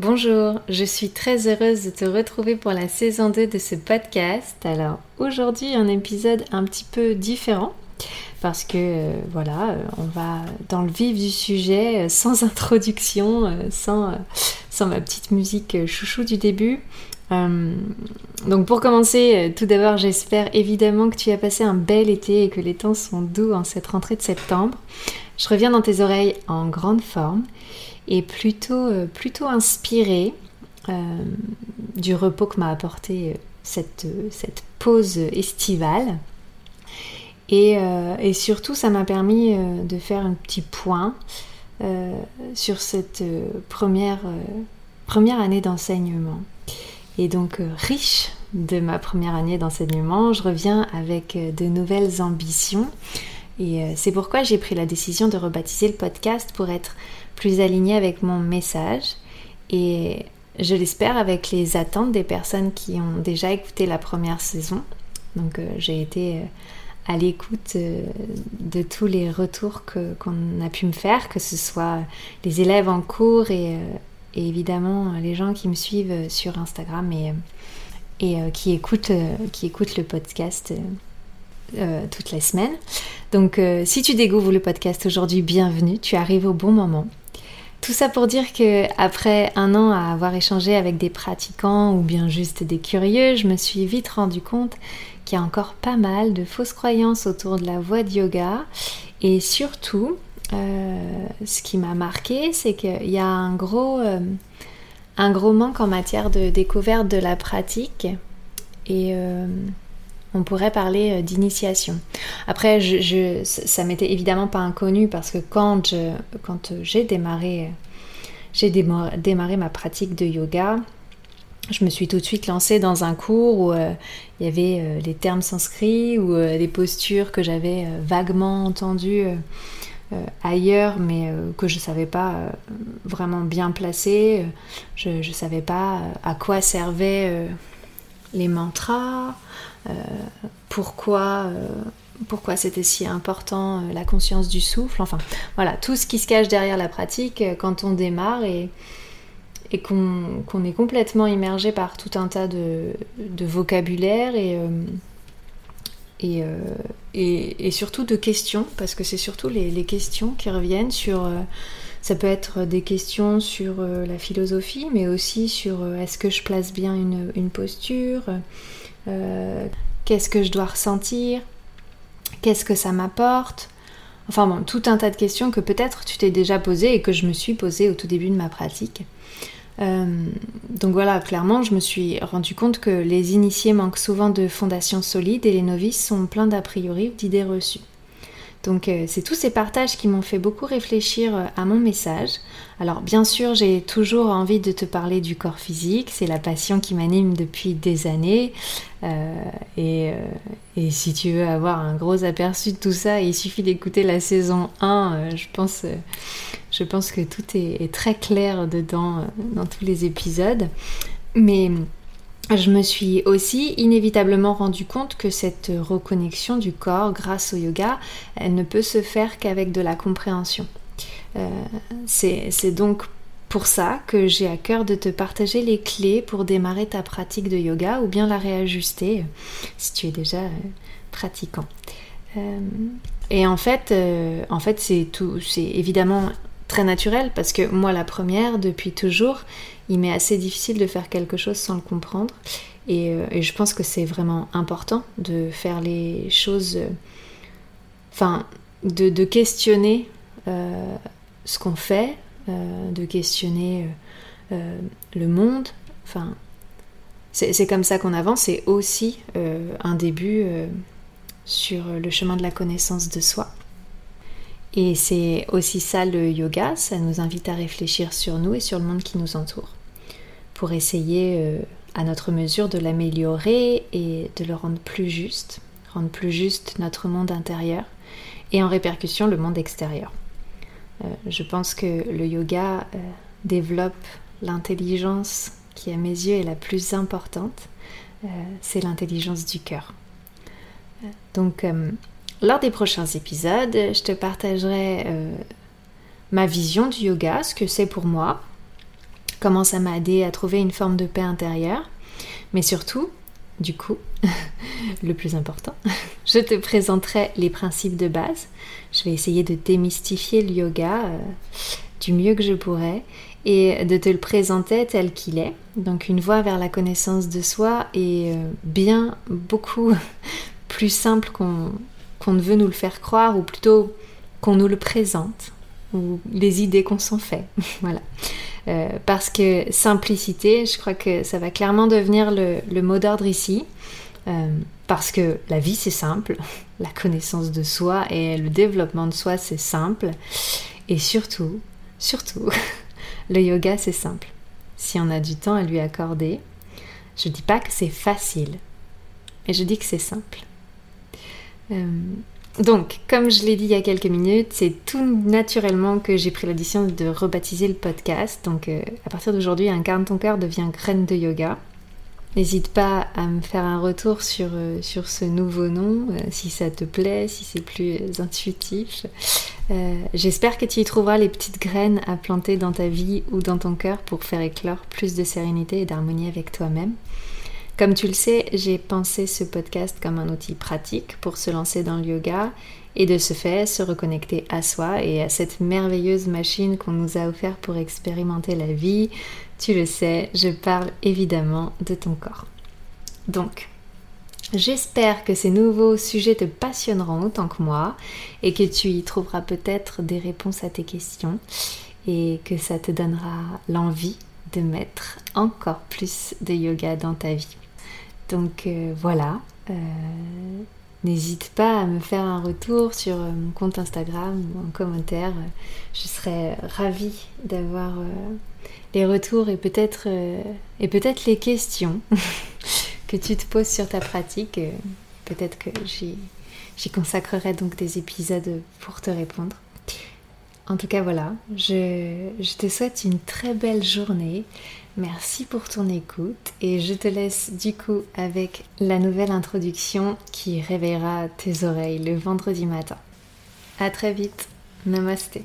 Bonjour, je suis très heureuse de te retrouver pour la saison 2 de ce podcast. Alors aujourd'hui un épisode un petit peu différent parce que euh, voilà, euh, on va dans le vif du sujet euh, sans introduction, sans, sans ma petite musique chouchou du début. donc pour commencer, tout d'abord j'espère évidemment que tu as passé un bel été et que les temps sont doux en cette rentrée de septembre. Je reviens dans tes oreilles en grande forme et plutôt, euh, plutôt inspirée euh, du repos que m'a apporté euh, cette, pause estivale. Et, surtout, ça m'a permis de faire un petit point sur cette première année d'enseignement. Et donc, riche de ma première année d'enseignement, je reviens avec de nouvelles ambitions. Et c'est pourquoi j'ai pris la décision de rebaptiser le podcast pour être plus aligné avec mon message et je l'espère avec les attentes des personnes qui ont déjà écouté la première saison. Donc euh, j'ai été euh, à l'écoute euh, de tous les retours qu'on a pu me faire, que ce soit les élèves en cours et, évidemment les gens qui me suivent sur Instagram et, qui écoutent le podcast. Toutes les semaines. Donc si tu découvres le podcast aujourd'hui, bienvenue, tu arrives au bon moment. Tout ça pour dire que après un an à avoir échangé avec des pratiquants ou bien juste des curieux, je me suis vite rendu compte qu'il y a encore pas mal de fausses croyances autour de la voie de yoga et surtout euh, ce qui m'a marqué c'est qu'il y a un gros, euh, un gros manque en matière de découverte de la pratique et euh, on pourrait parler euh, d'initiation. Après, je, ça m'était évidemment pas inconnu parce que quand, j'ai démarré, j'ai démarré ma pratique de yoga, je me suis tout de suite lancée dans un cours où euh, il y avait euh, les termes sanscrits ou des postures que j'avais vaguement entendues ailleurs, mais que je ne savais pas vraiment bien placer. Je ne savais pas à quoi servaient les mantras, euh, pourquoi, euh, pourquoi c'était si important, euh, la conscience du souffle, enfin voilà, tout ce qui se cache derrière la pratique quand on démarre et, qu'on est complètement immergé par tout un tas de, vocabulaire et, et, et, surtout de questions, parce que c'est surtout les, questions qui reviennent sur... ça peut être des questions sur la philosophie, mais aussi sur est-ce que je place bien une, posture euh, qu'est-ce que je dois ressentir, qu'est-ce que ça m'apporte. Enfin bon, tout un tas de questions que peut-être tu t'es déjà posées et que je me suis posées au tout début de ma pratique. Euh, donc voilà, clairement, je me suis rendu compte que les initiés manquent souvent de fondations solides et les novices sont pleins d'a priori d'idées reçues. Donc euh, c'est tous ces partages qui m'ont fait beaucoup réfléchir euh, à mon message. Alors bien sûr j'ai toujours envie de te parler du corps physique, c'est la passion qui m'anime depuis des années. Euh, et, si tu veux avoir un gros aperçu de tout ça, il suffit d'écouter la saison 1. je, pense, que tout est très clair dedans dans tous les épisodes. Mais je me suis aussi inévitablement rendu compte que cette reconnexion du corps grâce au yoga, ne peut se faire qu'avec de la compréhension. Euh, c'est donc pour ça que j'ai à cœur de te partager les clés pour démarrer ta pratique de yoga ou bien la réajuster si tu es déjà euh, pratiquant. Euh, et en fait, en fait c'est tout, c'est évidemment très naturel parce que moi la première depuis toujours il m'est assez difficile de faire quelque chose sans le comprendre. Et, euh, je pense que c'est vraiment important de faire les choses, euh, enfin, de, questionner euh, ce qu'on fait, de questionner le monde. C'est comme ça qu'on avance. C'est aussi un début sur le chemin de la connaissance de soi. Et c'est aussi ça le yoga, ça nous invite à réfléchir sur nous et sur le monde qui nous entoure pour essayer euh, à notre mesure de l'améliorer et de le rendre plus juste, rendre plus juste notre monde intérieur et en répercussion le monde extérieur. Euh, je pense que le yoga euh, développe l'intelligence qui à mes yeux est la plus importante, c'est l'intelligence du cœur. Donc lors des prochains épisodes, je te partagerai ma vision du yoga, ce que c'est pour moi, comment ça m'a aidé à trouver une forme de paix intérieure. Mais surtout, du coup, le plus important, je te présenterai les principes de base. Je vais essayer de démystifier le yoga euh, du mieux que je pourrai et de te le présenter tel qu'il est. Donc une voie vers la connaissance de soi est euh, bien beaucoup plus simple qu'on ne veut nous le faire croire, ou plutôt qu'on nous le présente, ou les idées qu'on s'en fait. voilà. Euh, parce que simplicité, je crois que ça va clairement devenir le, mot d'ordre ici. Euh, parce que la vie c'est simple, la connaissance de soi et le développement de soi c'est simple. Et surtout, surtout, le yoga c'est simple. Si on a du temps à lui accorder, je dis pas que c'est facile, mais je dis que c'est simple. Euh, donc, comme je l'ai dit il y a quelques minutes, c'est tout naturellement que j'ai pris l'addition de rebaptiser le podcast. Donc, euh, à partir d'aujourd'hui, Incarne ton cœur devient graine de yoga. N'hésite pas à me faire un retour sur, euh, sur ce nouveau nom, si ça te plaît, si c'est plus intuitif. J'espère que tu y trouveras les petites graines à planter dans ta vie ou dans ton cœur pour faire éclore plus de sérénité et d'harmonie avec toi-même. Comme tu le sais, j'ai pensé ce podcast comme un outil pratique pour se lancer dans le yoga et de ce fait se reconnecter à soi et à cette merveilleuse machine qu'on nous a offert pour expérimenter la vie. Tu le sais, je parle évidemment de ton corps. Donc, J'espère que ces nouveaux sujets te passionneront autant que moi et que tu y trouveras peut-être des réponses à tes questions et que ça te donnera l'envie de mettre encore plus de yoga dans ta vie. Donc euh, voilà, euh, n'hésite pas à me faire un retour sur euh, mon compte Instagram ou un commentaire. Je serais ravie d'avoir les retours et peut-être et peut-être les questions que tu te poses sur ta pratique. Peut-être que j'y consacrerai donc des épisodes pour te répondre. En tout cas, voilà, je, te souhaite une très belle journée. Merci pour ton écoute et je te laisse du coup avec la nouvelle introduction qui réveillera tes oreilles le vendredi matin. À très vite. Namasté.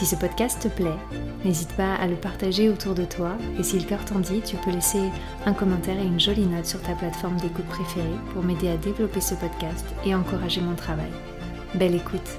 Si ce podcast te plaît, n'hésite pas à le partager autour de toi et si le cœur t'en dit, tu peux laisser un commentaire et une jolie note sur ta plateforme d'écoute préférée pour m'aider à développer ce podcast et encourager mon travail. Belle écoute